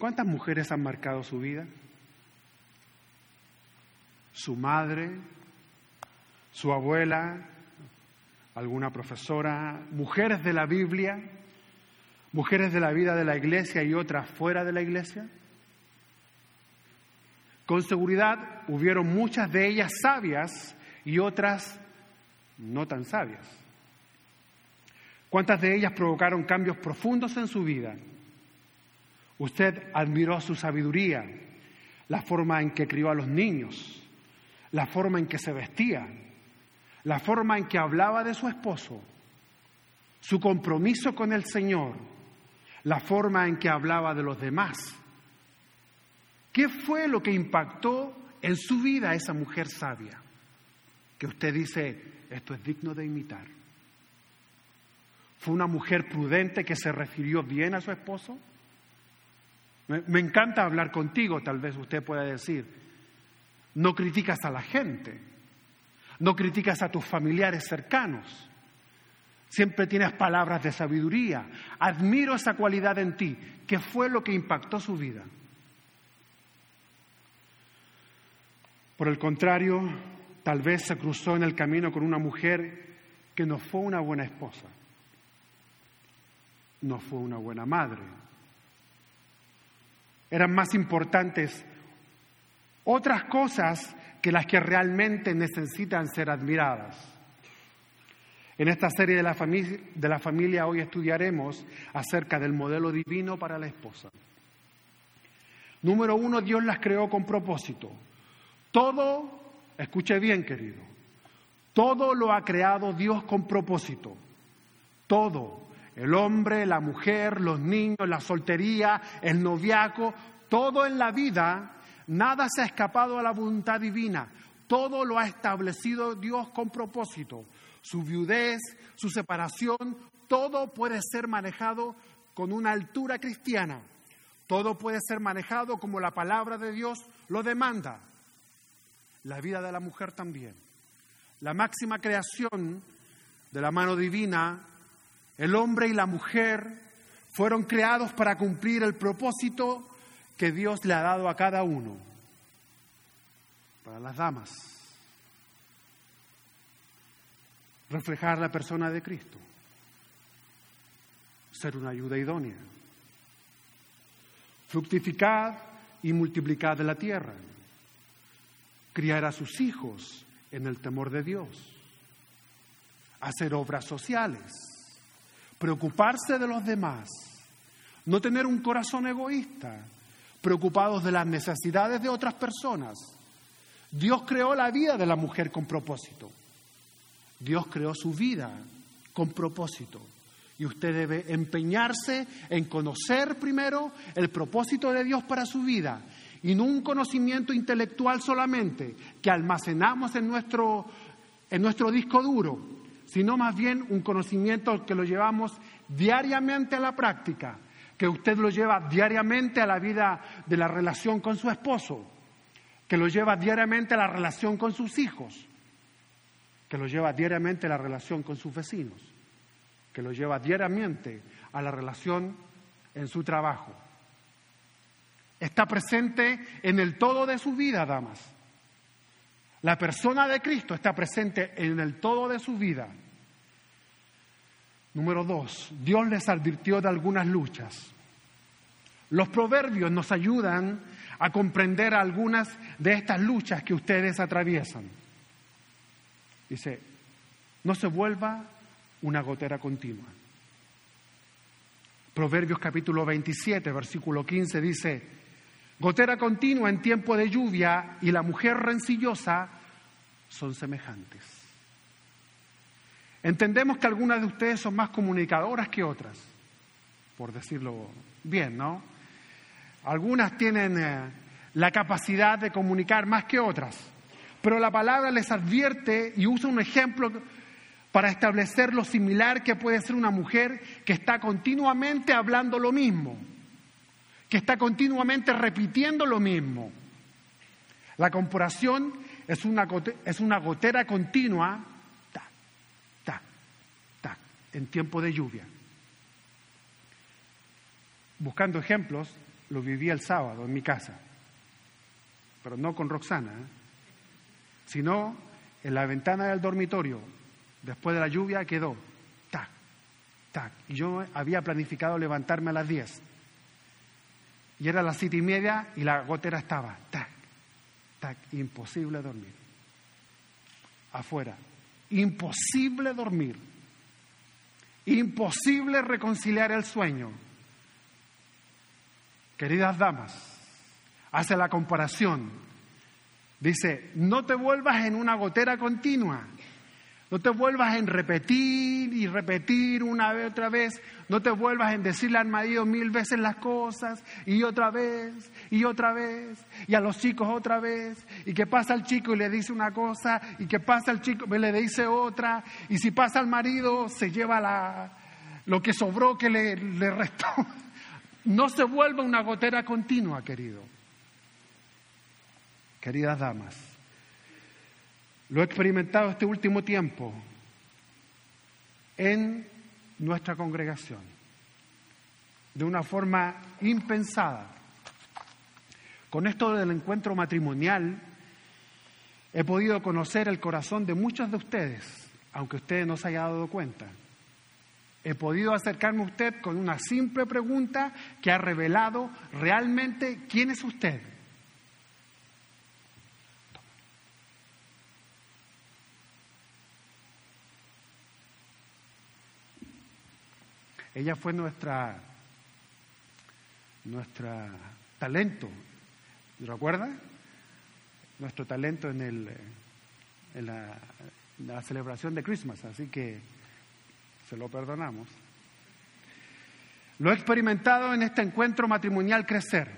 ¿Cuántas mujeres han marcado su vida? Su madre, su abuela, alguna profesora, mujeres de la Biblia, mujeres de la vida de la iglesia y otras fuera de la iglesia. Con seguridad hubieron muchas de ellas sabias y otras no tan sabias. ¿Cuántas de ellas provocaron cambios profundos en su vida? Usted admiró su sabiduría, la forma en que crió a los niños, la forma en que se vestía, la forma en que hablaba de su esposo, su compromiso con el Señor, la forma en que hablaba de los demás. ¿Qué fue lo que impactó en su vida a esa mujer sabia? Que usted dice, esto es digno de imitar. ¿Fue una mujer prudente que se refirió bien a su esposo? Me, encanta hablar contigo, tal vez usted pueda decir. No criticas a la gente, no criticas a tus familiares cercanos. Siempre tienes palabras de sabiduría. Admiro esa cualidad en ti. ¿Qué fue lo que impactó su vida? Por el contrario, tal vez se cruzó en el camino con una mujer que no fue una buena esposa no fue una buena madre. Eran más importantes otras cosas que las que realmente necesitan ser admiradas. En esta serie de la, familia, de la familia hoy estudiaremos acerca del modelo divino para la esposa. Número uno, Dios las creó con propósito. Todo, escuche bien querido, todo lo ha creado Dios con propósito. Todo. El hombre, la mujer, los niños, la soltería, el noviaco, todo en la vida, nada se ha escapado a la voluntad divina. Todo lo ha establecido Dios con propósito. Su viudez, su separación, todo puede ser manejado con una altura cristiana. Todo puede ser manejado como la palabra de Dios lo demanda. La vida de la mujer también. La máxima creación de la mano divina el hombre y la mujer fueron creados para cumplir el propósito que Dios le ha dado a cada uno. Para las damas, reflejar la persona de Cristo, ser una ayuda idónea, fructificar y multiplicar de la tierra, criar a sus hijos en el temor de Dios, hacer obras sociales, preocuparse de los demás, no tener un corazón egoísta, preocupados de las necesidades de otras personas. Dios creó la vida de la mujer con propósito. Dios creó su vida con propósito. Y usted debe empeñarse en conocer primero el propósito de Dios para su vida y no un conocimiento intelectual solamente que almacenamos en nuestro, en nuestro disco duro, sino más bien un conocimiento que lo llevamos diariamente a la práctica, que usted lo lleva diariamente a la vida de la relación con su esposo, que lo lleva diariamente a la relación con sus hijos, que lo lleva diariamente a la relación con sus vecinos, que lo lleva diariamente a la relación en su trabajo. Está presente en el todo de su vida, damas. La persona de Cristo está presente en el todo de su vida. Número dos, Dios les advirtió de algunas luchas. Los proverbios nos ayudan a comprender algunas de estas luchas que ustedes atraviesan. Dice, no se vuelva una gotera continua. Proverbios capítulo 27, versículo 15 dice, gotera continua en tiempo de lluvia y la mujer rencillosa son semejantes. Entendemos que algunas de ustedes son más comunicadoras que otras, por decirlo bien, ¿no? Algunas tienen eh, la capacidad de comunicar más que otras, pero la palabra les advierte y usa un ejemplo para establecer lo similar que puede ser una mujer que está continuamente hablando lo mismo, que está continuamente repitiendo lo mismo. La comparación es una, es una gotera continua, ta, ta, ta, en tiempo de lluvia. Buscando ejemplos, lo viví el sábado en mi casa, pero no con Roxana, ¿eh? sino en la ventana del dormitorio, después de la lluvia, quedó, tac, tac. Y yo había planificado levantarme a las 10. Y era las siete y media y la gotera estaba, tac, tac, imposible dormir. Afuera, imposible dormir. Imposible reconciliar el sueño. Queridas damas, hace la comparación. Dice, no te vuelvas en una gotera continua. No te vuelvas en repetir y repetir una vez otra vez. No te vuelvas en decirle al marido mil veces las cosas y otra vez y otra vez. Y a los chicos otra vez. Y que pasa el chico y le dice una cosa y que pasa el chico y le dice otra. Y si pasa al marido se lleva la, lo que sobró que le, le restó. No se vuelva una gotera continua, querido. Queridas damas. Lo he experimentado este último tiempo en nuestra congregación, de una forma impensada. Con esto del encuentro matrimonial, he podido conocer el corazón de muchos de ustedes, aunque ustedes no se hayan dado cuenta. He podido acercarme a usted con una simple pregunta que ha revelado realmente quién es usted. Ella fue nuestra, talento, ¿recuerda? Nuestro talento en, el, en la, la celebración de Christmas, así que se lo perdonamos. Lo he experimentado en este encuentro matrimonial crecer,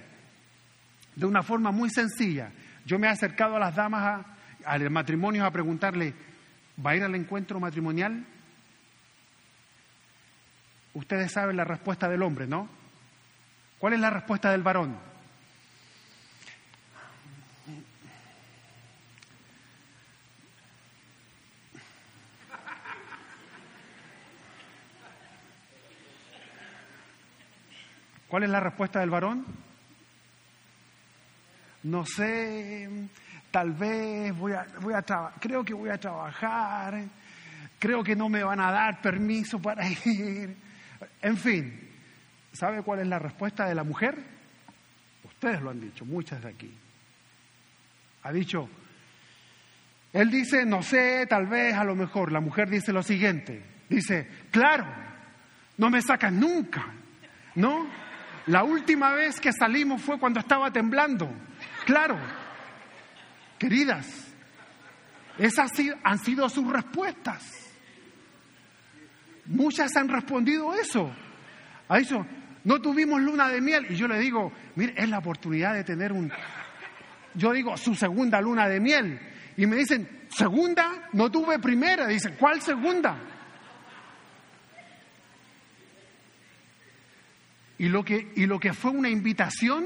de una forma muy sencilla. Yo me he acercado a las damas al matrimonio a preguntarle, ¿va a ir al encuentro matrimonial? Ustedes saben la respuesta del hombre, ¿no? ¿Cuál es la respuesta del varón? ¿Cuál es la respuesta del varón? No sé, tal vez voy a, voy a creo que voy a trabajar, creo que no me van a dar permiso para ir. En fin, ¿sabe cuál es la respuesta de la mujer? Ustedes lo han dicho, muchas de aquí. Ha dicho, él dice, no sé, tal vez, a lo mejor. La mujer dice lo siguiente, dice, claro, no me sacas nunca, ¿no? La última vez que salimos fue cuando estaba temblando, claro. Queridas, esas han sido sus respuestas. Muchas han respondido eso. A eso, no tuvimos luna de miel. Y yo le digo, mire, es la oportunidad de tener un, yo digo, su segunda luna de miel. Y me dicen, segunda, no tuve primera. Dicen, ¿cuál segunda? Y lo que, y lo que fue una invitación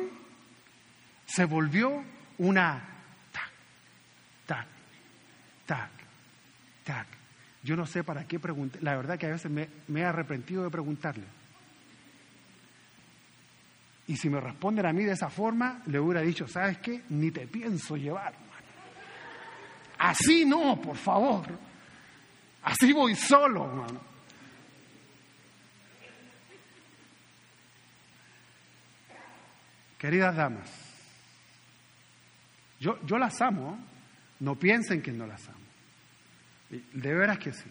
se volvió una tac, tac, tac, tac. Yo no sé para qué preguntar. La verdad que a veces me, he arrepentido de preguntarle. Y si me responden a mí de esa forma, le hubiera dicho, ¿sabes qué? Ni te pienso llevar. Así no, por favor. Así voy solo, hermano. Queridas damas, yo, yo las amo, no piensen que no las amo. De veras que sí.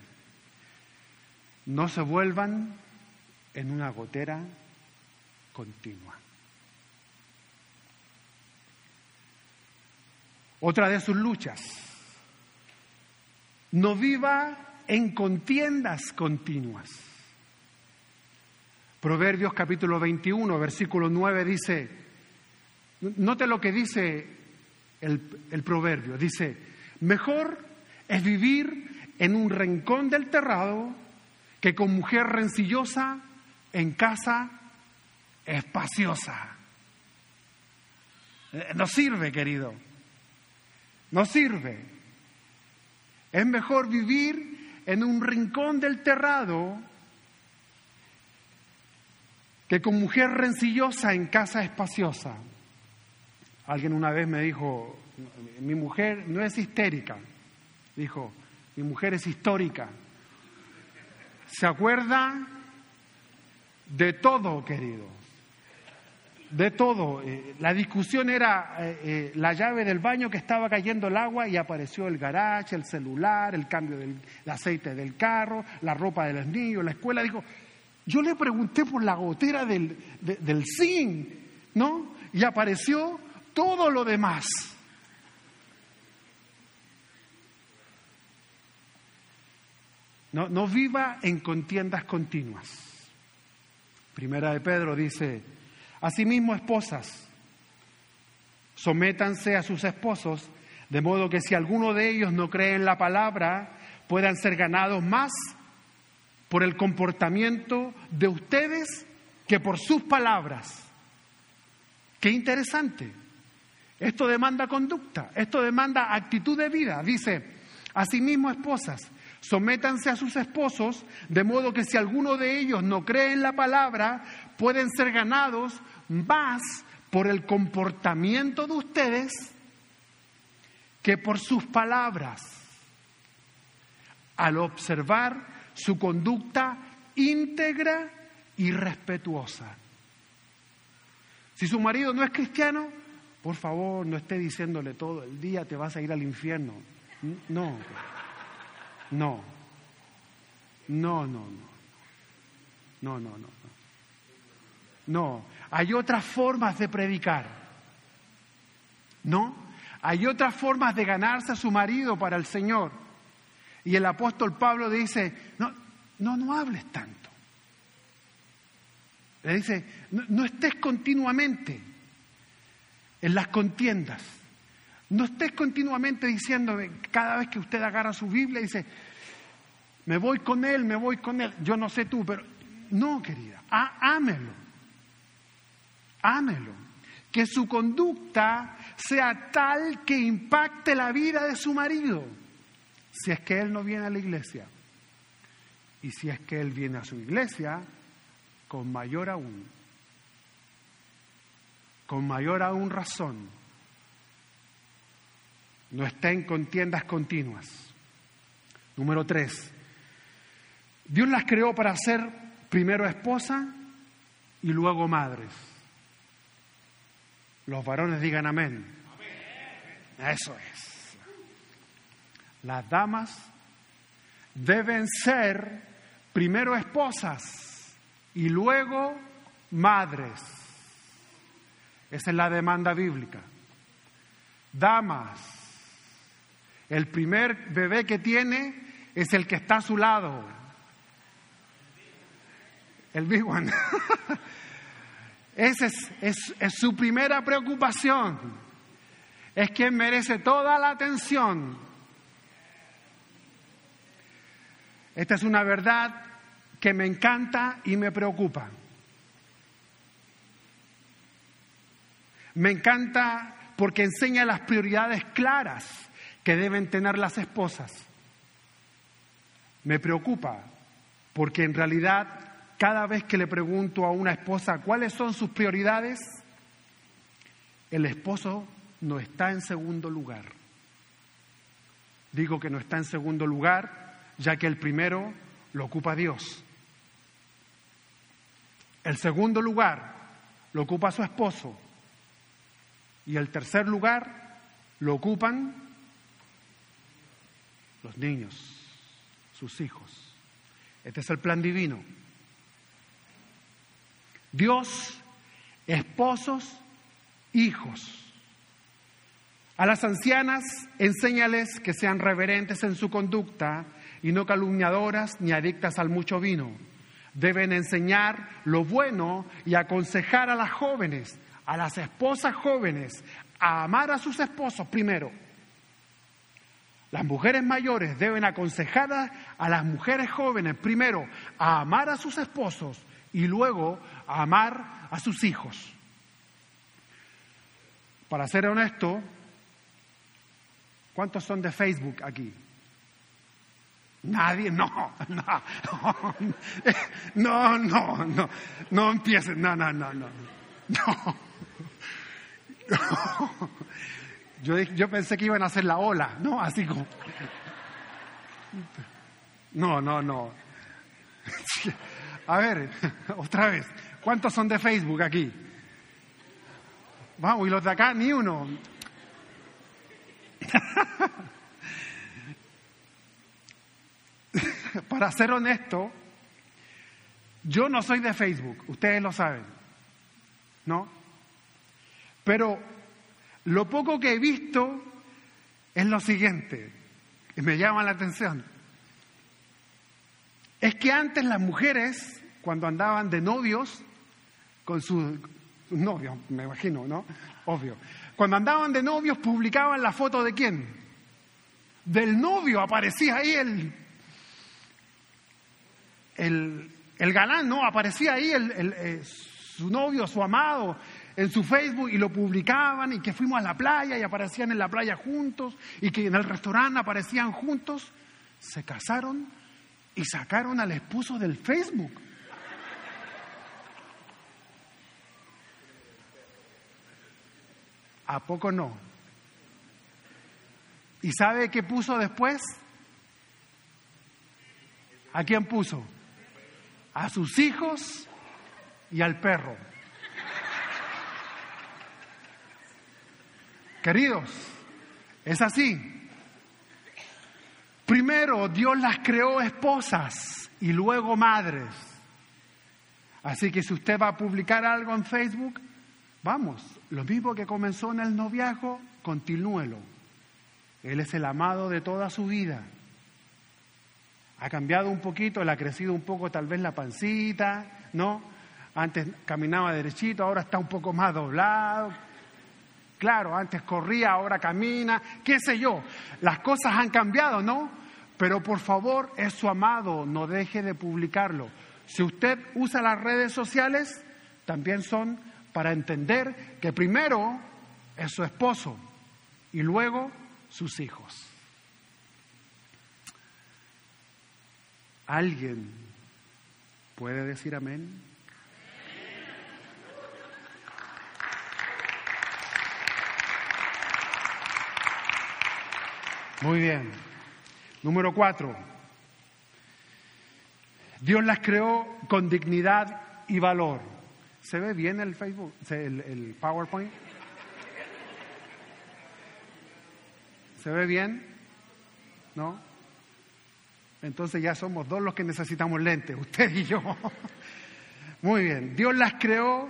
No se vuelvan en una gotera continua. Otra de sus luchas. No viva en contiendas continuas. Proverbios capítulo 21, versículo 9 dice, note lo que dice el, el proverbio, dice, mejor es vivir en un rincón del terrado que con mujer rencillosa en casa espaciosa. Eh, no sirve, querido. No sirve. Es mejor vivir en un rincón del terrado que con mujer rencillosa en casa espaciosa. Alguien una vez me dijo, mi mujer no es histérica, dijo, mi mujer es histórica. ¿Se acuerda de todo, querido? De todo. Eh, la discusión era eh, eh, la llave del baño que estaba cayendo el agua y apareció el garage, el celular, el cambio del aceite del carro, la ropa de los niños, la escuela. Dijo, yo le pregunté por la gotera del, del zinc, ¿no? Y apareció todo lo demás. No, no viva en contiendas continuas. Primera de Pedro dice, asimismo esposas, sométanse a sus esposos, de modo que si alguno de ellos no cree en la palabra, puedan ser ganados más por el comportamiento de ustedes que por sus palabras. Qué interesante. Esto demanda conducta, esto demanda actitud de vida. Dice, asimismo esposas, sométanse a sus esposos, de modo que si alguno de ellos no cree en la palabra, pueden ser ganados más por el comportamiento de ustedes que por sus palabras. Al observar su conducta íntegra y respetuosa. Si su marido no es cristiano, por favor, no esté diciéndole todo el día te vas a ir al infierno. No, no, no, no, no, no, no, no. No, hay otras formas de predicar. ¿No? Hay otras formas de ganarse a su marido para el Señor. Y el apóstol Pablo dice, no, no, no hables tanto. Le dice, no, estés continuamente en las contiendas. No estés continuamente diciendo, cada vez que usted agarra su Biblia, dice, me voy con él, me voy con él. Yo no sé tú, pero no, querida, ámelo. Ámelo. Que su conducta sea tal que impacte la vida de su marido si es que Él no viene a la iglesia. Y si es que Él viene a su iglesia, con mayor aún, con mayor aún razón, no está en contiendas continuas. Número tres, Dios las creó para ser primero esposa y luego madres. Los varones digan amén. Eso es las damas deben ser primero esposas y luego madres. Esa es la demanda bíblica. Damas, el primer bebé que tiene es el que está a su lado. El big one. Esa es, es, es su primera preocupación. Es quien merece toda la atención Esta es una verdad que me encanta y me preocupa. Me encanta porque enseña las prioridades claras que deben tener las esposas. Me preocupa porque en realidad cada vez que le pregunto a una esposa cuáles son sus prioridades, el esposo no está en segundo lugar. Digo que no está en segundo lugar ya que el primero lo ocupa Dios. El segundo lugar lo ocupa su esposo. Y el tercer lugar lo ocupan los niños, sus hijos. Este es el plan divino. Dios, esposos, hijos. A las ancianas, enséñales que sean reverentes en su conducta y no calumniadoras ni adictas al mucho vino. Deben enseñar lo bueno y aconsejar a las jóvenes, a las esposas jóvenes, a amar a sus esposos primero. Las mujeres mayores deben aconsejar a, las mujeres jóvenes primero a amar a sus esposos y luego a amar a sus hijos. Para ser honesto, ¿cuántos son de Facebook aquí? Nadie, no, no, no, no, no, no empiecen, no, no, no, no, no. Yo, yo pensé que iban a hacer la ola, ¿no? Así como... No, no, no. A ver, otra vez. ¿Cuántos son de Facebook aquí? Vamos, y los de acá ni uno. Para ser honesto, yo no soy de Facebook, ustedes lo saben, ¿no? Pero lo poco que he visto es lo siguiente, y me llama la atención. Es que antes las mujeres, cuando andaban de novios, con sus, novios, me imagino, ¿no? Obvio. Cuando andaban de novios, publicaban la foto de quién? Del novio, aparecía ahí el, el, el galán, ¿no? Aparecía ahí el, eh, su novio, su amado, en su Facebook y lo publicaban y que fuimos a la playa y aparecían en la playa juntos y que en el restaurante aparecían juntos. Se casaron y sacaron al esposo del Facebook. ¿A poco no? ¿Y sabe qué puso después? ¿A quién puso? A sus hijos y al perro. Queridos, es así. Primero Dios las creó esposas y luego madres. Así que si usted va a publicar algo en Facebook, Vamos, lo mismo que comenzó en el noviazgo, continúelo. Él es el amado de toda su vida. Ha cambiado un poquito, le ha crecido un poco tal vez la pancita, ¿no? Antes caminaba derechito, ahora está un poco más doblado. Claro, antes corría, ahora camina, qué sé yo. Las cosas han cambiado, ¿no? Pero por favor, es su amado, no deje de publicarlo. Si usted usa las redes sociales, también son para entender que primero es su esposo y luego sus hijos. ¿Alguien puede decir amén? Muy bien. Número cuatro. Dios las creó con dignidad y valor. ¿Se ve bien el Facebook, el, PowerPoint? ¿Se ve bien? ¿No? Entonces ya somos dos los que necesitamos lentes, usted y yo. Muy bien, Dios las creó,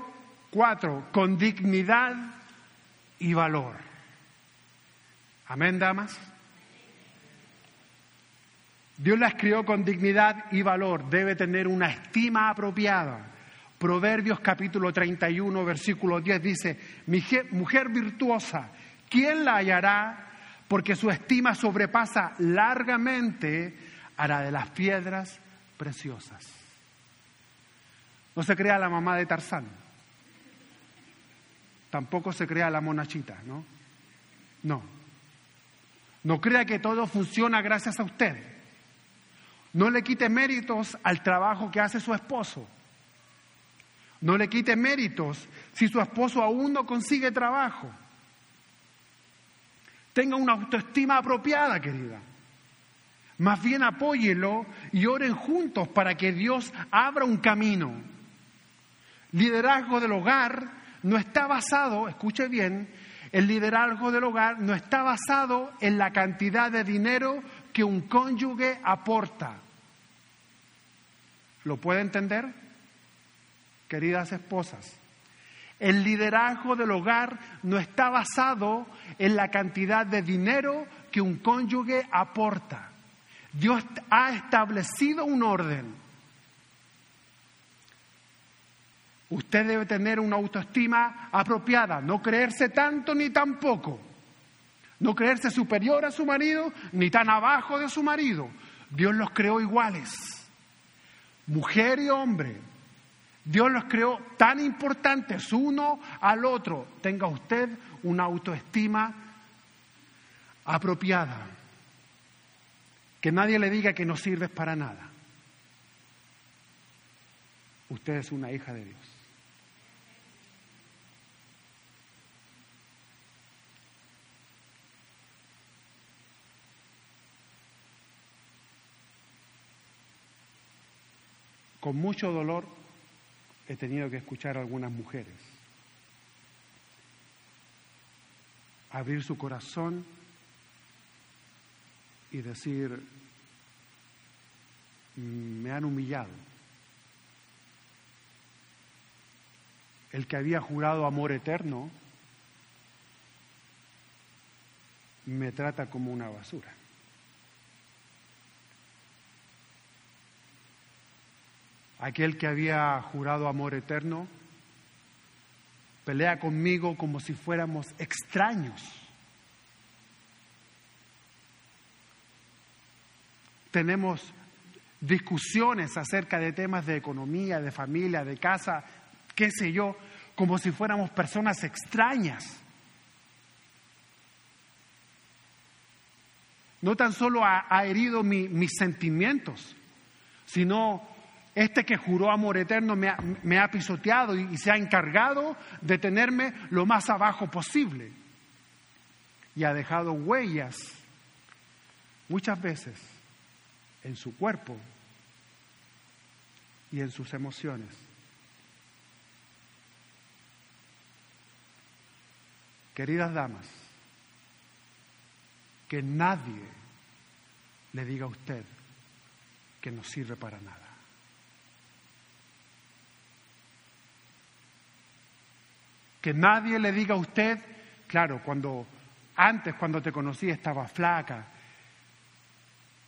cuatro, con dignidad y valor. Amén, damas. Dios las creó con dignidad y valor, debe tener una estima apropiada. Proverbios capítulo 31, versículo 10 dice, mujer virtuosa, ¿quién la hallará? Porque su estima sobrepasa largamente a la de las piedras preciosas. No se crea la mamá de Tarzán. Tampoco se crea la monachita, ¿no? No. No crea que todo funciona gracias a usted. No le quite méritos al trabajo que hace su esposo. No le quite méritos si su esposo aún no consigue trabajo. Tenga una autoestima apropiada, querida. Más bien apóyelo y oren juntos para que Dios abra un camino. Liderazgo del hogar no está basado, escuche bien, el liderazgo del hogar no está basado en la cantidad de dinero que un cónyuge aporta. ¿Lo puede entender? queridas esposas. El liderazgo del hogar no está basado en la cantidad de dinero que un cónyuge aporta. Dios ha establecido un orden. Usted debe tener una autoestima apropiada, no creerse tanto ni tan poco, no creerse superior a su marido ni tan abajo de su marido. Dios los creó iguales, mujer y hombre, Dios los creó tan importantes uno al otro. Tenga usted una autoestima apropiada. Que nadie le diga que no sirves para nada. Usted es una hija de Dios. Con mucho dolor he tenido que escuchar a algunas mujeres abrir su corazón y decir, mm, me han humillado. El que había jurado amor eterno me trata como una basura. Aquel que había jurado amor eterno, pelea conmigo como si fuéramos extraños. Tenemos discusiones acerca de temas de economía, de familia, de casa, qué sé yo, como si fuéramos personas extrañas. No tan solo ha, herido mis sentimientos, sino este que juró amor eterno me ha, pisoteado y, se ha encargado de tenerme lo más abajo posible. Y ha dejado huellas muchas veces en su cuerpo y en sus emociones. Queridas damas, que nadie le diga a usted que no sirve para nada. Que nadie le diga a usted, claro, cuando antes, cuando te conocí, estaba flaca,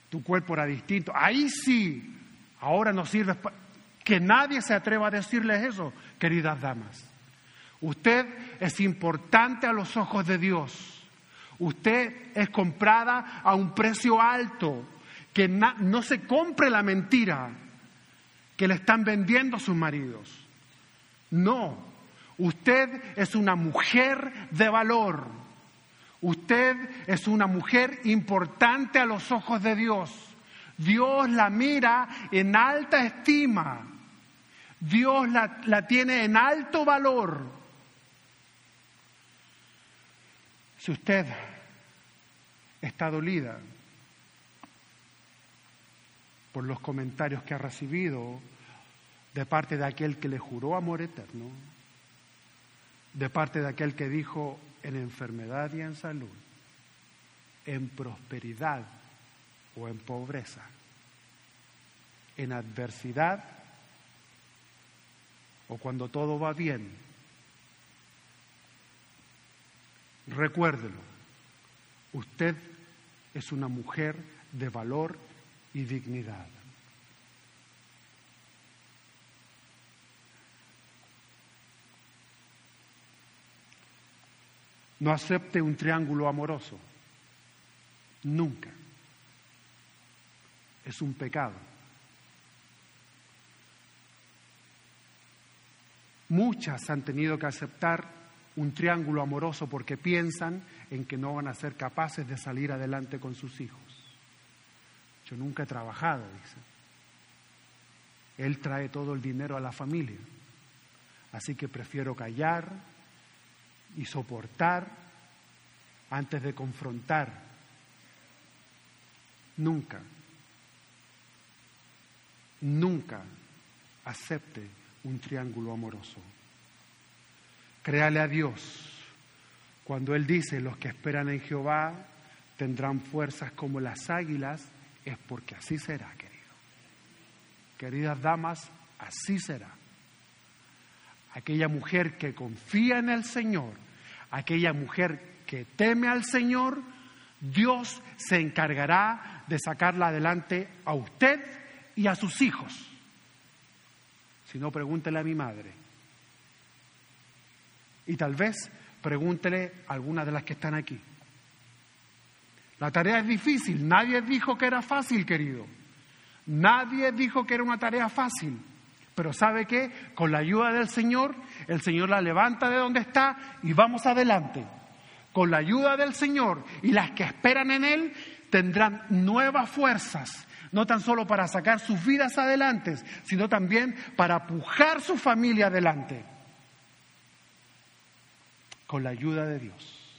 tu cuerpo era distinto, ahí sí, ahora no sirves. Que nadie se atreva a decirles eso, queridas damas. Usted es importante a los ojos de Dios. Usted es comprada a un precio alto. Que no se compre la mentira que le están vendiendo sus maridos. No, Usted es una mujer de valor. Usted es una mujer importante a los ojos de Dios. Dios la mira en alta estima. Dios la, tiene en alto valor. Si usted está dolida por los comentarios que ha recibido de parte de aquel que le juró amor eterno, de parte de aquel que dijo en enfermedad y en salud, en prosperidad o en pobreza, en adversidad o cuando todo va bien. Recuérdelo, usted es una mujer de valor y dignidad. No acepte un triángulo amoroso. Nunca. Es un pecado. Muchas han tenido que aceptar un triángulo amoroso porque piensan en que no van a ser capaces de salir adelante con sus hijos. Yo nunca he trabajado, dice. Él trae todo el dinero a la familia. Así que prefiero callar, y soportar antes de confrontar. Nunca, nunca acepte un triángulo amoroso. Créale a Dios. Cuando Él dice, los que esperan en Jehová tendrán fuerzas como las águilas, es porque así será, querido. Queridas damas, así será. Aquella mujer que confía en el Señor aquella mujer que teme al Señor, Dios se encargará de sacarla adelante a usted y a sus hijos. Si no, pregúntele a mi madre. Y tal vez pregúntele a alguna de las que están aquí. La tarea es difícil. Nadie dijo que era fácil, querido. Nadie dijo que era una tarea fácil. Pero ¿sabe qué? Con la ayuda del Señor, el Señor la levanta de donde está y vamos adelante. con la ayuda del Señor y las que esperan en Él tendrán nuevas fuerzas, no tan solo para sacar sus vidas adelante, sino también para pujar su familia adelante, con la ayuda de Dios.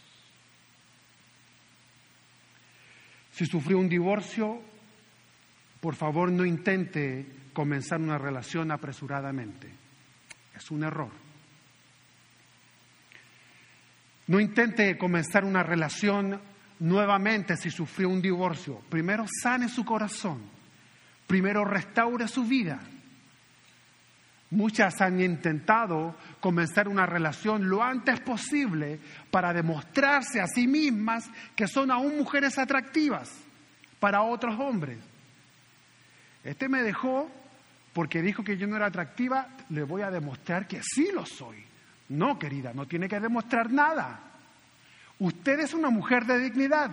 Si sufrió un divorcio, por favor no intente comenzar una relación apresuradamente. Es un error. No intente comenzar una relación nuevamente si sufrió un divorcio. Primero sane su corazón. Primero restaure su vida. Muchas han intentado comenzar una relación lo antes posible para demostrarse a sí mismas que son aún mujeres atractivas para otros hombres. Este me dejó porque dijo que yo no era atractiva, le voy a demostrar que sí lo soy. No, querida, no tiene que demostrar nada. Usted es una mujer de dignidad.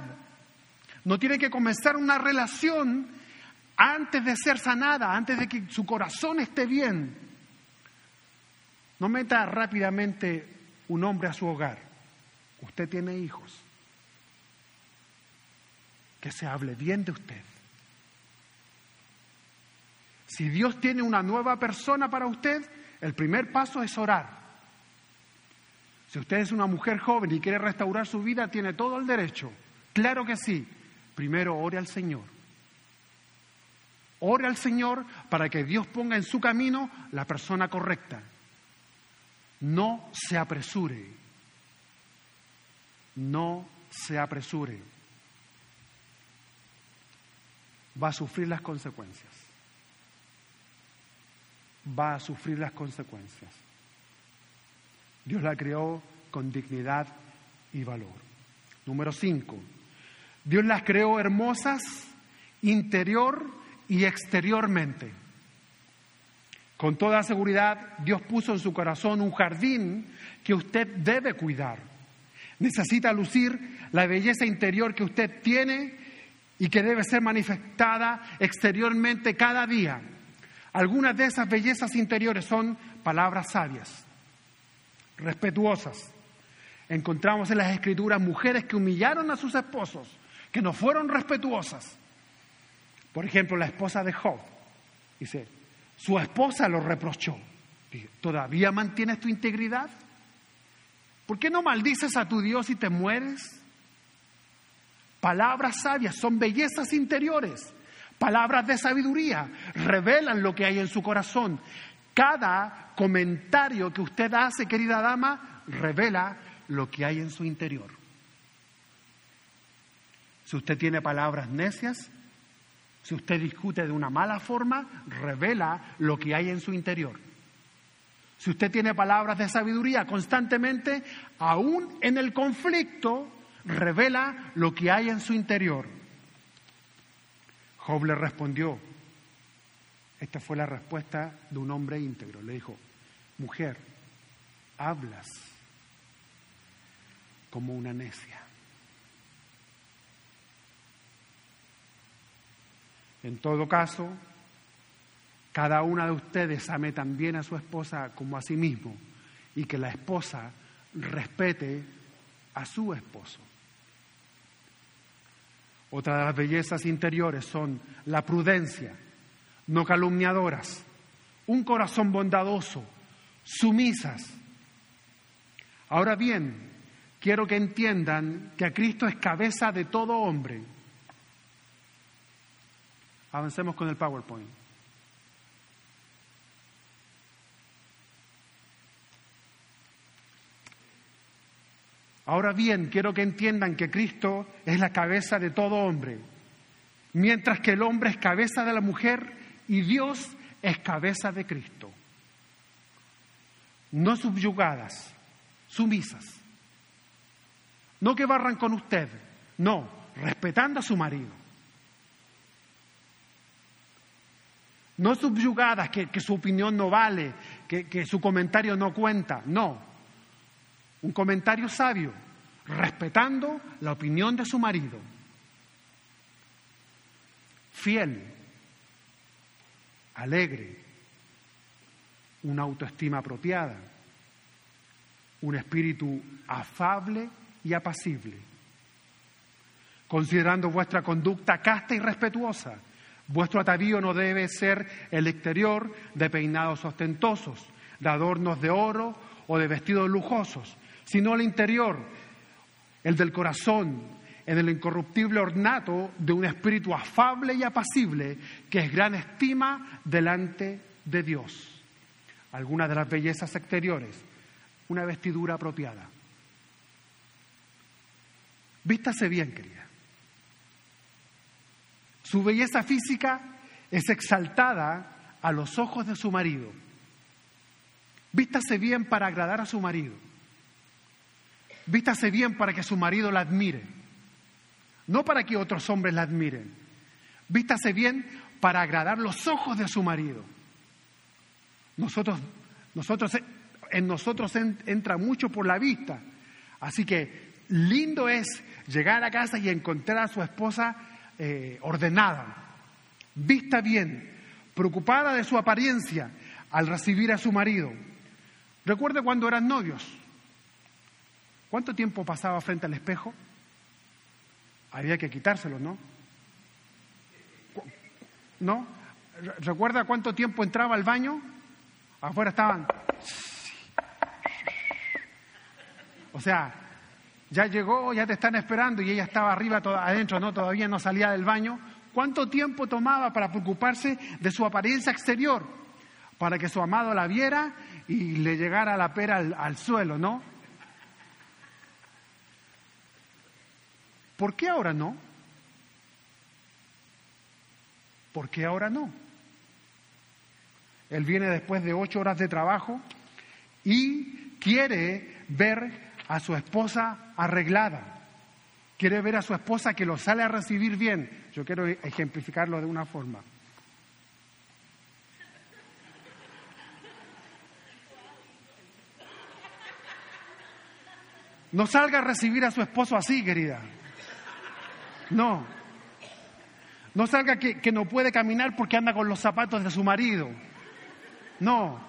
No tiene que comenzar una relación antes de ser sanada, antes de que su corazón esté bien. No meta rápidamente un hombre a su hogar. Usted tiene hijos. Que se hable bien de usted. Si Dios tiene una nueva persona para usted, el primer paso es orar. Si usted es una mujer joven y quiere restaurar su vida, tiene todo el derecho. Claro que sí. Primero ore al Señor. Ore al Señor para que Dios ponga en su camino la persona correcta no se apresure, no se apresure. Va a sufrir las consecuencias. Va a sufrir las consecuencias. Dios la creó con dignidad y valor. Número cinco, Dios las creó hermosas interior y exteriormente. Con toda seguridad, Dios puso en su corazón un jardín que usted debe cuidar. Necesita lucir la belleza interior que usted tiene y que debe ser manifestada exteriormente cada día. Algunas de esas bellezas interiores son palabras sabias, respetuosas. Encontramos en las escrituras mujeres que humillaron a sus esposos, que no fueron respetuosas. Por ejemplo, la esposa de Job. Dice, su esposa lo reprochó. ¿Todavía mantienes tu integridad? ¿Por qué no maldices a tu Dios y te mueres? Palabras sabias son bellezas interiores. Palabras de sabiduría revelan lo que hay en su corazón. Cada comentario que usted hace, querida dama, revela lo que hay en su interior. Si usted tiene palabras necias, si usted discute de una mala forma, revela lo que hay en su interior. Si usted tiene palabras de sabiduría constantemente, aún en el conflicto, revela lo que hay en su interior. Job le respondió, esta fue la respuesta de un hombre íntegro, le dijo, mujer, hablas como una necia. En todo caso, cada una de ustedes ame también a su esposa como a sí mismo y que la esposa respete a su esposo. Otra de las bellezas interiores son la prudencia, no calumniadoras, un corazón bondadoso, sumisas. Ahora bien, quiero que entiendan que a Cristo es cabeza de todo hombre Avancemos con el PowerPoint. Ahora bien, quiero que entiendan que Cristo es la cabeza de todo hombre, mientras que el hombre es cabeza de la mujer y Dios es cabeza de Cristo. No subyugadas, sumisas. No que barran con usted, no, respetando a su marido. No subyugadas, que, su opinión no vale, que, que su comentario no cuenta. No. Un comentario sabio, respetando la opinión de su marido. Fiel, alegre, una autoestima apropiada, un espíritu afable y apacible, considerando vuestra conducta casta y respetuosa. Vuestro atavío no debe ser el exterior de peinados ostentosos, de adornos de oro o de vestidos lujosos, sino el interior, el del corazón, en el incorruptible ornato de un espíritu afable y apacible que es gran estima delante de Dios. Algunas de las bellezas exteriores, una vestidura apropiada. Vístase bien, querida. Su belleza física es exaltada a los ojos de su marido. Vístase bien para agradar a su marido. Vístase bien para que su marido la admire. No para que otros hombres la admiren. Vístase bien para agradar los ojos de su marido. Nosotros, nosotros, en nosotros entra mucho por la vista. Así que lindo es llegar a casa y encontrar a su esposa eh, ordenada, vista bien, preocupada de su apariencia al recibir a su marido. Recuerde cuando eran novios. ¿Cuánto tiempo pasaba frente al espejo? Había que quitárselo, ¿no? ¿No? ¿Recuerda cuánto tiempo entraba al baño? Afuera estaban. O sea, ya llegó, ya te están esperando y ella estaba arriba, adentro, no, todavía no salía del baño. ¿Cuánto tiempo tomaba para preocuparse de su apariencia exterior? Para que su amado la viera y le llegara la pera al, al suelo, ¿no? ¿Por qué ahora no? ¿Por qué ahora no? Él viene después de ocho horas de trabajo y quiere ver a su esposa arreglada, quiere ver a su esposa que lo sale a recibir bien. Yo quiero ejemplificarlo de una forma. No salga a recibir a su esposo así, querida. No. No salga que, no puede caminar porque anda con los zapatos de su marido. No.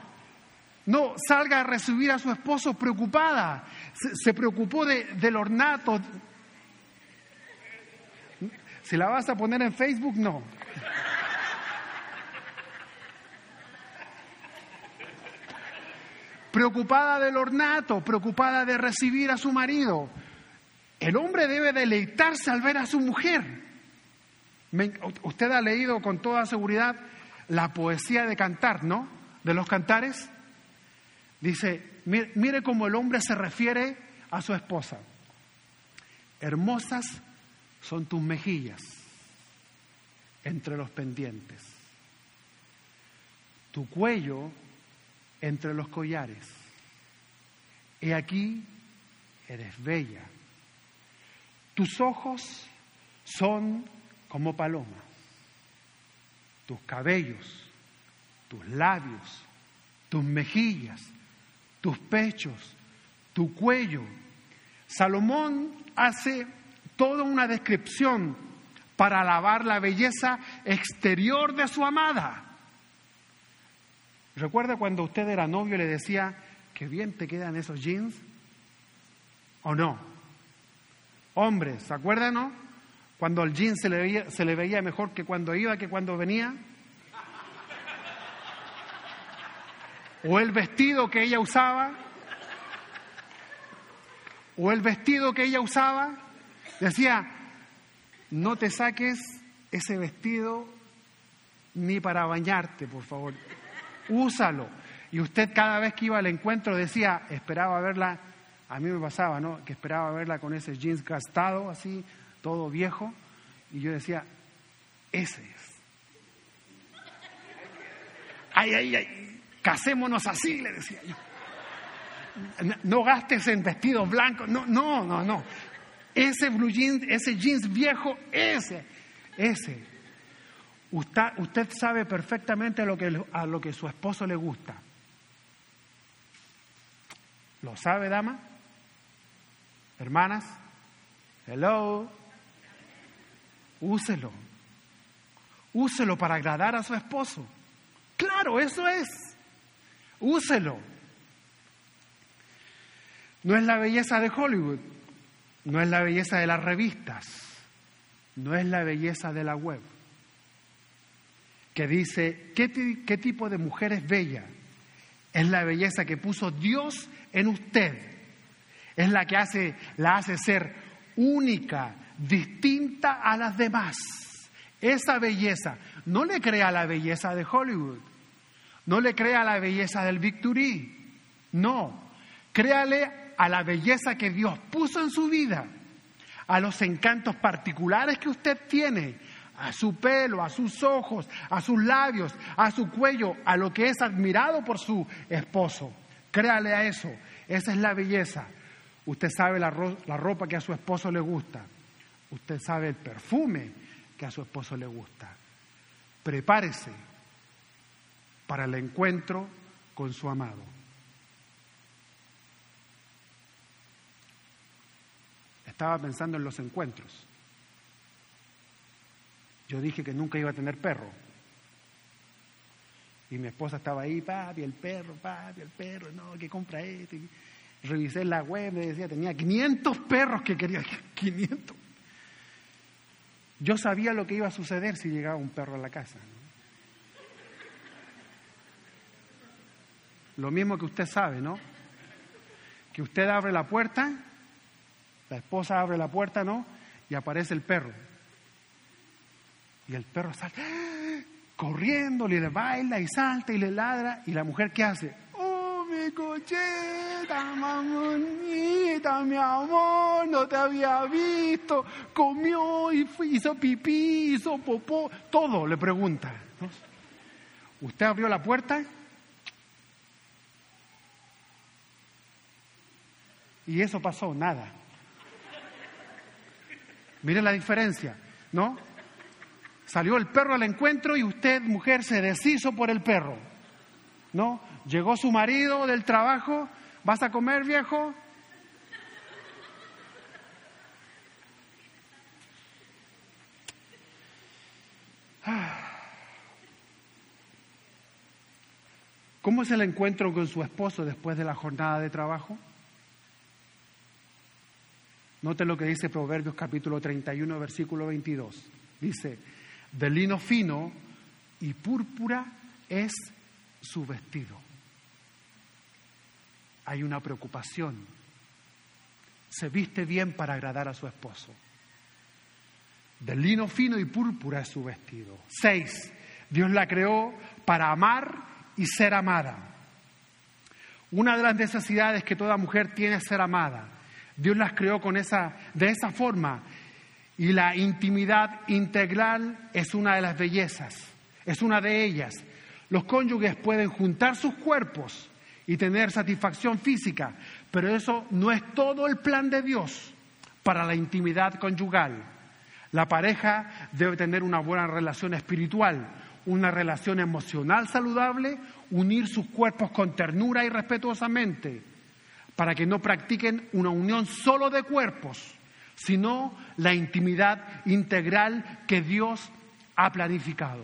No salga a recibir a su esposo preocupada. Se, preocupó del ornato. Si la vas a poner en Facebook, no. Preocupada del ornato, preocupada de recibir a su marido. El hombre debe deleitarse al ver a su mujer. usted ha leído con toda seguridad la poesía de cantar, ¿no? De los cantares. Dice, mire, cómo el hombre se refiere a su esposa. Hermosas son tus mejillas entre los pendientes, tu cuello entre los collares. He aquí, eres bella. Tus ojos son como palomas, tus cabellos, tus labios, tus mejillas tus pechos, tu cuello. Salomón hace toda una descripción para alabar la belleza exterior de su amada. ¿Recuerda cuando usted era novio y le decía, que bien te quedan esos jeans? ¿O no? Hombres, ¿se acuerdan, no? Cuando el jeans se le, veía, se le veía mejor que cuando iba, que cuando venía. o el vestido que ella usaba, o el vestido que ella usaba, decía, no te saques ese vestido ni para bañarte, por favor, úsalo. Y usted cada vez que iba al encuentro decía, esperaba verla, a mí me pasaba, ¿no? Que esperaba verla con ese jeans gastado, así, todo viejo, y yo decía, ese es. Ay, ay, ay, casémonos así, le decía yo. No gastes en vestidos blancos, no, no, no, no. Ese blue jeans, ese jeans viejo, ese, ese. Usted, usted sabe perfectamente a lo, que, a lo que su esposo le gusta. ¿Lo sabe, dama? Hermanas, hello. Úselo. Úselo para agradar a su esposo. Claro, eso es. Úselo. No es la belleza de Hollywood, no es la belleza de las revistas, no es la belleza de la web, que dice, ¿qué, qué tipo de mujer es bella? Es la belleza que puso Dios en usted. Es la que hace, la hace ser única, distinta a las demás. Esa belleza, no le crea la belleza de Hollywood, no le crea la belleza del Victory, no, créale a la belleza que Dios puso en su vida, a los encantos particulares que usted tiene, a su pelo, a sus ojos, a sus labios, a su cuello, a lo que es admirado por su esposo. Créale a eso, esa es la belleza. Usted sabe la, ropa que a su esposo le gusta, usted sabe el perfume que a su esposo le gusta. Prepárese para el encuentro con su amado. estaba pensando en los encuentros. Yo dije que nunca iba a tener perro. Y mi esposa estaba ahí, papi, el perro, papi, el perro, no, que compra este. Revisé la web, me decía, tenía 500 perros que quería, 500. Yo sabía lo que iba a suceder si llegaba un perro a la casa. Lo mismo que usted sabe, ¿no? Que usted abre la puerta la esposa abre la puerta, ¿no? Y aparece el perro. Y el perro sale corriendo, le baila y salta y le ladra. ¿Y la mujer qué hace? ¡Oh, mi cocheta, mamonita, mi amor! No te había visto. Comió y hizo pipí, hizo popó. Todo le pregunta. ¿Usted abrió la puerta? Y eso pasó, nada. Mire la diferencia, ¿no? Salió el perro al encuentro y usted, mujer, se deshizo por el perro, ¿no? Llegó su marido del trabajo, ¿vas a comer, viejo? ¿Cómo es el encuentro con su esposo después de la jornada de trabajo? Note lo que dice Proverbios capítulo 31, versículo 22. Dice, de lino fino y púrpura es su vestido. Hay una preocupación. Se viste bien para agradar a su esposo. De lino fino y púrpura es su vestido. Seis, Dios la creó para amar y ser amada. Una de las necesidades que toda mujer tiene es ser amada. Dios las creó con esa, de esa forma. Y la intimidad integral es una de las bellezas, es una de ellas. Los cónyuges pueden juntar sus cuerpos y tener satisfacción física, pero eso no es todo el plan de Dios para la intimidad conyugal. La pareja debe tener una buena relación espiritual, una relación emocional saludable, unir sus cuerpos con ternura y respetuosamente para que no practiquen una unión solo de cuerpos, sino la intimidad integral que Dios ha planificado.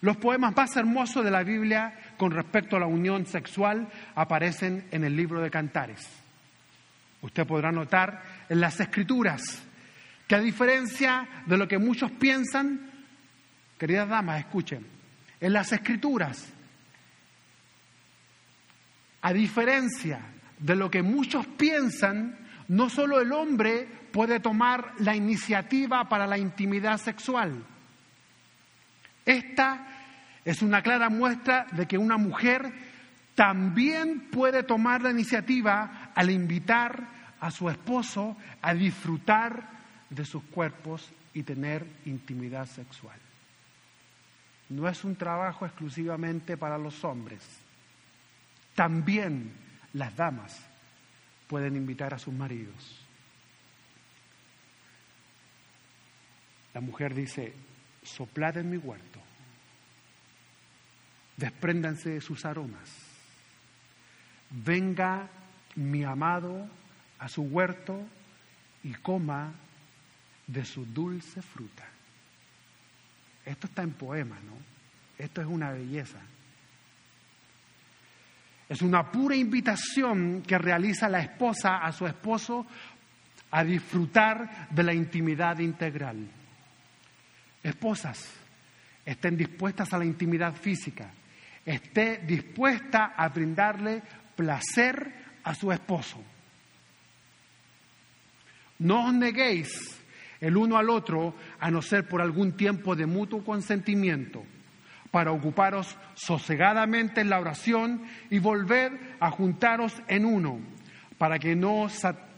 Los poemas más hermosos de la Biblia con respecto a la unión sexual aparecen en el libro de Cantares. Usted podrá notar en las escrituras que a diferencia de lo que muchos piensan, queridas damas, escuchen, en las escrituras a diferencia de lo que muchos piensan, no solo el hombre puede tomar la iniciativa para la intimidad sexual. Esta es una clara muestra de que una mujer también puede tomar la iniciativa al invitar a su esposo a disfrutar de sus cuerpos y tener intimidad sexual. No es un trabajo exclusivamente para los hombres también las damas pueden invitar a sus maridos. La mujer dice, soplad en mi huerto, despréndanse de sus aromas, venga mi amado a su huerto y coma de su dulce fruta. Esto está en poema, ¿no? Esto es una belleza. Es una pura invitación que realiza la esposa a su esposo a disfrutar de la intimidad integral. Esposas, estén dispuestas a la intimidad física, esté dispuesta a brindarle placer a su esposo. No os neguéis el uno al otro a no ser por algún tiempo de mutuo consentimiento para ocuparos sosegadamente en la oración y volver a juntaros en uno, para que no,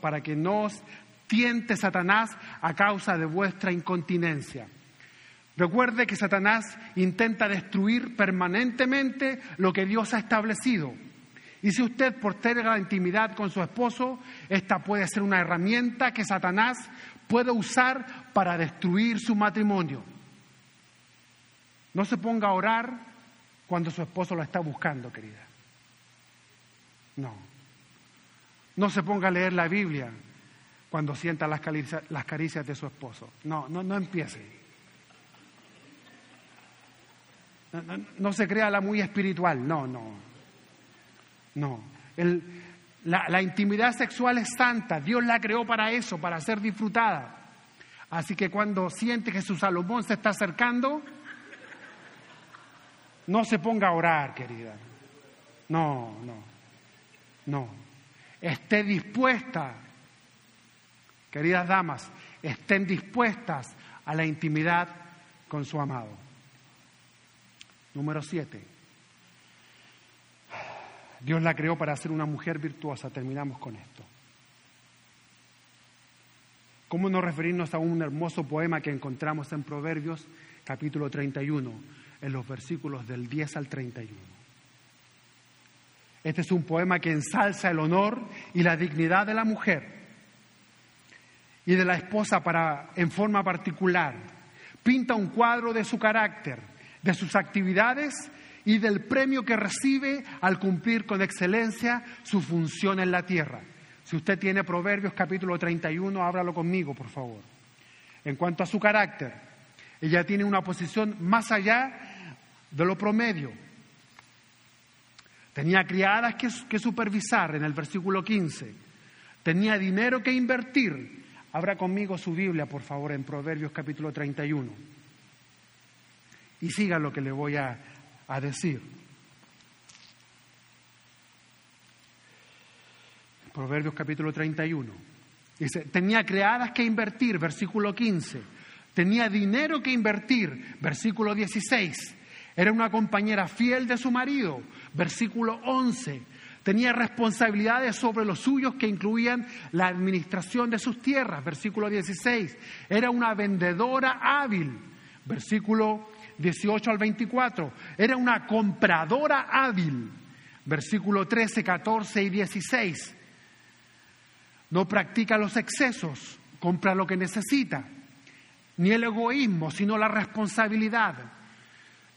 para que no os tiente Satanás a causa de vuestra incontinencia. Recuerde que Satanás intenta destruir permanentemente lo que Dios ha establecido. Y si usted posterga la intimidad con su esposo, esta puede ser una herramienta que Satanás puede usar para destruir su matrimonio. No se ponga a orar cuando su esposo lo está buscando, querida. No. No se ponga a leer la Biblia cuando sienta las caricias de su esposo. No, no, no empiece. No, se crea la muy espiritual, no, no. No. la, la intimidad sexual es santa, Dios la creó para eso, para ser disfrutada. Así que cuando siente que su Salomón se está acercando, no se ponga a orar, querida. No, no, no. Esté dispuesta, queridas damas, estén dispuestas a la intimidad con su amado. Número siete. Dios la creó para ser una mujer virtuosa. Terminamos con esto. ¿Cómo no referirnos a un hermoso poema que encontramos en Proverbios capítulo 31? en los versículos del 10 al 31. Este es un poema que ensalza el honor y la dignidad de la mujer y de la esposa para, en forma particular. Pinta un cuadro de su carácter, de sus actividades y del premio que recibe al cumplir con excelencia su función en la tierra. Si usted tiene Proverbios capítulo 31, ábralo conmigo, por favor. En cuanto a su carácter, ella tiene una posición más allá de lo promedio. Tenía criadas que, supervisar en el versículo 15. Tenía dinero que invertir. Abra conmigo su Biblia, por favor, en Proverbios capítulo 31. Y siga lo que le voy a, a decir. Proverbios capítulo 31. Dice, tenía criadas que invertir, versículo 15. Tenía dinero que invertir, versículo 16. Era una compañera fiel de su marido. Versículo 11. Tenía responsabilidades sobre los suyos que incluían la administración de sus tierras. Versículo 16. Era una vendedora hábil. Versículo 18 al 24. Era una compradora hábil. Versículo 13, 14 y 16. No practica los excesos, compra lo que necesita. Ni el egoísmo, sino la responsabilidad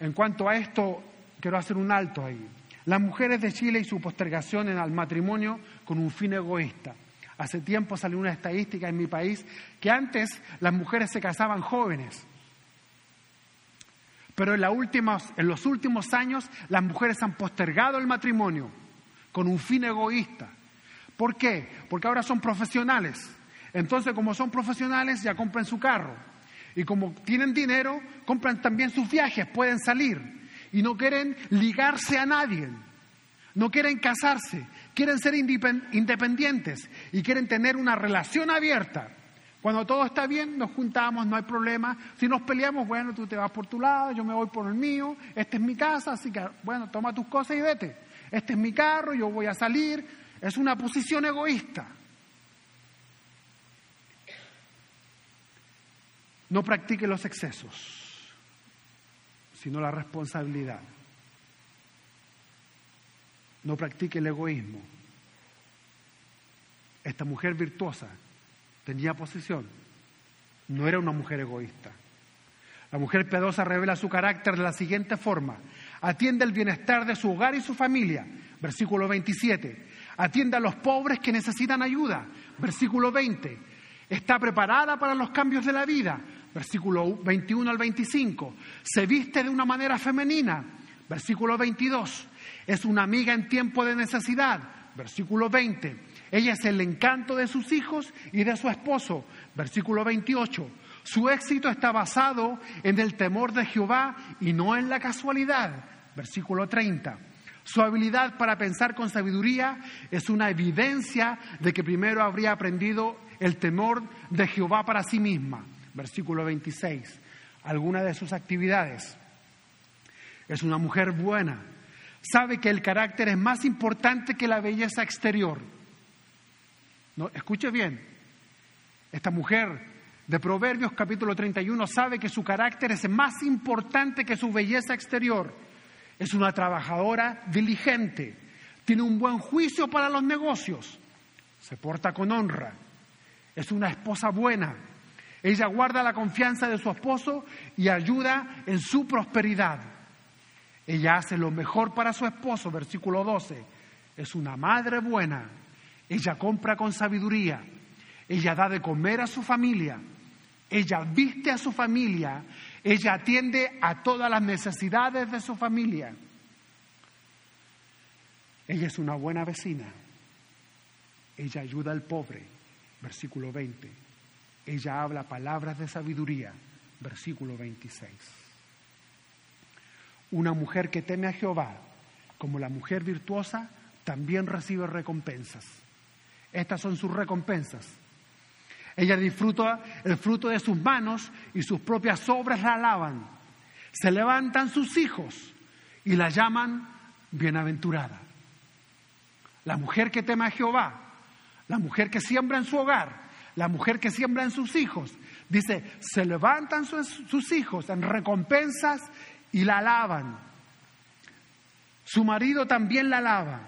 en cuanto a esto, quiero hacer un alto ahí. Las mujeres de Chile y su postergación en el matrimonio con un fin egoísta. Hace tiempo salió una estadística en mi país que antes las mujeres se casaban jóvenes. Pero en, en los últimos años las mujeres han postergado el matrimonio con un fin egoísta. ¿Por qué? Porque ahora son profesionales. Entonces, como son profesionales, ya compran su carro y como tienen dinero, compran también sus viajes, pueden salir. Y no quieren ligarse a nadie. No quieren casarse. Quieren ser independientes y quieren tener una relación abierta. Cuando todo está bien, nos juntamos, no hay problema. Si nos peleamos, bueno, tú te vas por tu lado, yo me voy por el mío. Esta es mi casa, así que, bueno, toma tus cosas y vete. Este es mi carro, yo voy a salir. Es una posición egoísta. No practique los excesos, sino la responsabilidad. No practique el egoísmo. Esta mujer virtuosa tenía posición, no era una mujer egoísta. La mujer piadosa revela su carácter de la siguiente forma. Atiende el bienestar de su hogar y su familia. Versículo 27. Atiende a los pobres que necesitan ayuda. Versículo 20. Está preparada para los cambios de la vida versículo 21 al 25. Se viste de una manera femenina, versículo 22. Es una amiga en tiempo de necesidad, versículo 20. Ella es el encanto de sus hijos y de su esposo. Versículo 28. Su éxito está basado en el temor de Jehová y no en la casualidad. Versículo 30. Su habilidad para pensar con sabiduría es una evidencia de que primero habría aprendido el temor de Jehová para sí misma. Versículo 26. Alguna de sus actividades. Es una mujer buena. Sabe que el carácter es más importante que la belleza exterior. No, escuche bien. Esta mujer de Proverbios capítulo 31 sabe que su carácter es más importante que su belleza exterior. Es una trabajadora diligente, tiene un buen juicio para los negocios, se porta con honra, es una esposa buena. Ella guarda la confianza de su esposo y ayuda en su prosperidad. Ella hace lo mejor para su esposo, versículo 12. Es una madre buena. Ella compra con sabiduría. Ella da de comer a su familia. Ella viste a su familia ella atiende a todas las necesidades de su familia. Ella es una buena vecina. Ella ayuda al pobre, versículo 20. Ella habla palabras de sabiduría, versículo 26. Una mujer que teme a Jehová, como la mujer virtuosa, también recibe recompensas. Estas son sus recompensas. Ella disfruta el fruto de sus manos y sus propias obras la alaban. Se levantan sus hijos y la llaman bienaventurada. La mujer que teme a Jehová, la mujer que siembra en su hogar, la mujer que siembra en sus hijos, dice, se levantan sus, sus hijos en recompensas y la alaban. Su marido también la alaba.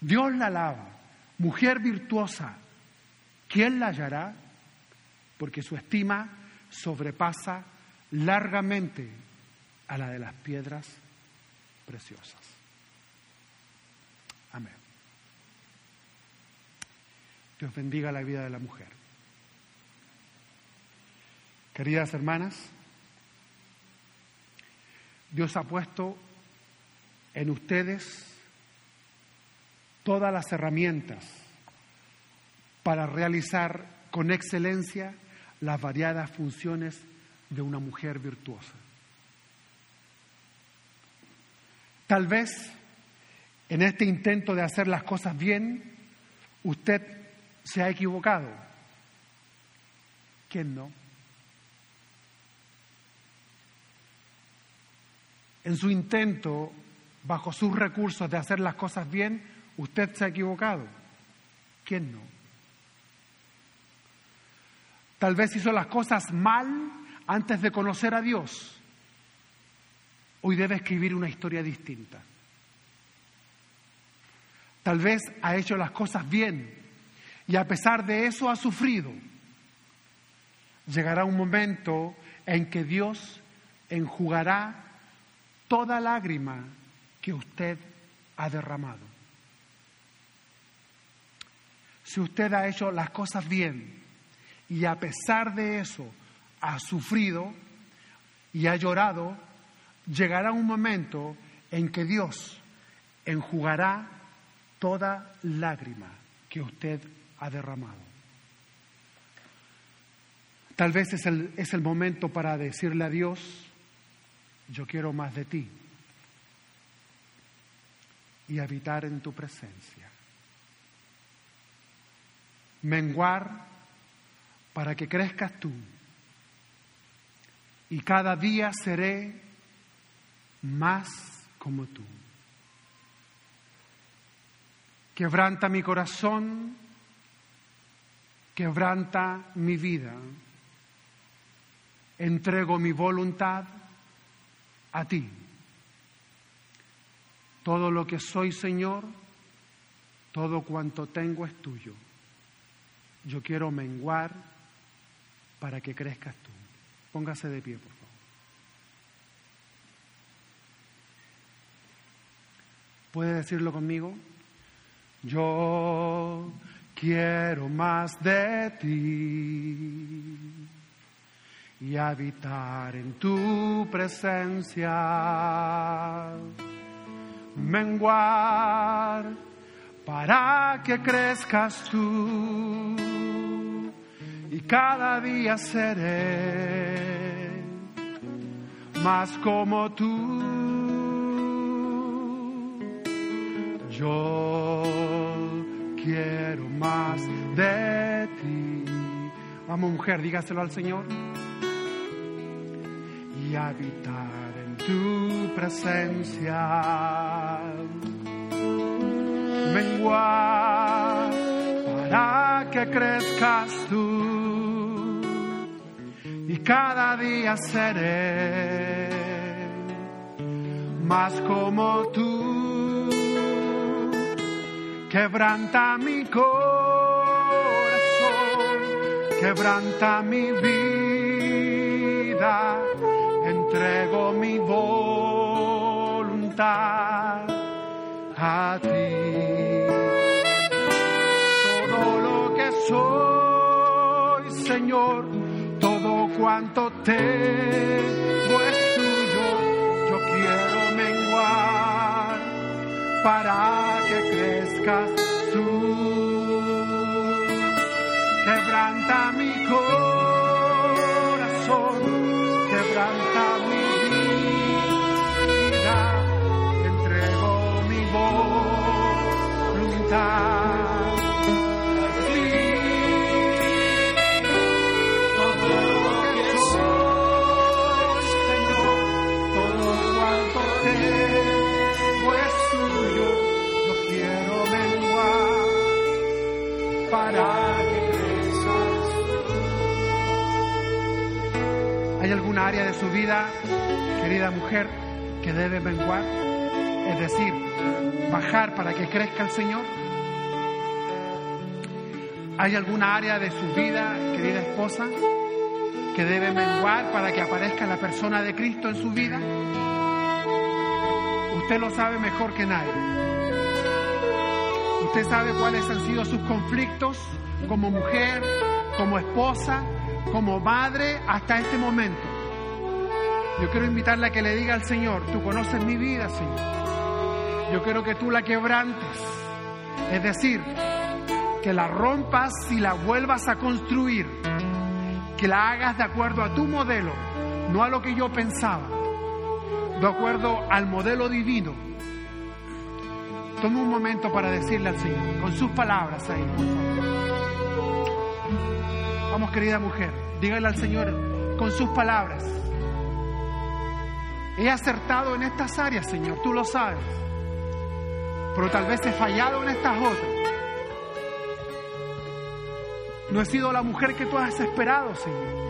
Dios la alaba. Mujer virtuosa, ¿quién la hallará? porque su estima sobrepasa largamente a la de las piedras preciosas. Amén. Dios bendiga la vida de la mujer. Queridas hermanas, Dios ha puesto en ustedes todas las herramientas para realizar con excelencia las variadas funciones de una mujer virtuosa. Tal vez en este intento de hacer las cosas bien, usted se ha equivocado. ¿Quién no? En su intento, bajo sus recursos de hacer las cosas bien, usted se ha equivocado. ¿Quién no? Tal vez hizo las cosas mal antes de conocer a Dios. Hoy debe escribir una historia distinta. Tal vez ha hecho las cosas bien y a pesar de eso ha sufrido. Llegará un momento en que Dios enjugará toda lágrima que usted ha derramado. Si usted ha hecho las cosas bien, y a pesar de eso ha sufrido y ha llorado, llegará un momento en que Dios enjugará toda lágrima que usted ha derramado. Tal vez es el, es el momento para decirle a Dios, yo quiero más de ti y habitar en tu presencia. Menguar para que crezcas tú. Y cada día seré más como tú. Quebranta mi corazón, quebranta mi vida. Entrego mi voluntad a ti. Todo lo que soy, Señor, todo cuanto tengo es tuyo. Yo quiero menguar para que crezcas tú. Póngase de pie, por favor. ¿Puede decirlo conmigo? Yo quiero más de ti y habitar en tu presencia, menguar para que crezcas tú y cada día seré más como tú. Yo quiero más de ti. Vamos mujer, dígaselo al Señor. Y habitar en tu presencia. Menguar para que crezcas tú. Y cada día seré más como tú. Quebranta mi corazón, quebranta mi vida, entrego mi voluntad a ti. Soy, Señor, todo cuanto tengo es tuyo, yo quiero menguar para que crezcas tú. Quebranta mi corazón, quebranta mi vida, entrego mi voluntad. ¿Hay alguna área de su vida, querida mujer, que debe menguar? Es decir, bajar para que crezca el Señor. ¿Hay alguna área de su vida, querida esposa, que debe menguar para que aparezca la persona de Cristo en su vida? Usted lo sabe mejor que nadie. Usted sabe cuáles han sido sus conflictos como mujer, como esposa, como madre hasta este momento. Yo quiero invitarle a que le diga al Señor, tú conoces mi vida, Señor. Yo quiero que tú la quebrantes. Es decir, que la rompas y la vuelvas a construir. Que la hagas de acuerdo a tu modelo, no a lo que yo pensaba. De acuerdo al modelo divino. Tome un momento para decirle al Señor, con sus palabras ahí, por favor. Vamos, querida mujer, dígale al Señor con sus palabras. He acertado en estas áreas, Señor, tú lo sabes. Pero tal vez he fallado en estas otras. No he sido la mujer que tú has esperado, Señor.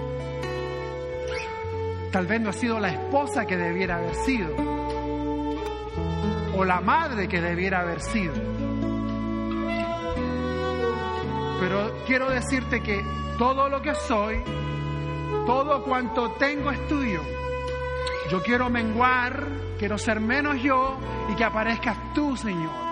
Tal vez no he sido la esposa que debiera haber sido. O la madre que debiera haber sido. Pero quiero decirte que todo lo que soy, todo cuanto tengo es tuyo. Yo quiero menguar, quiero ser menos yo y que aparezcas tú, Señor.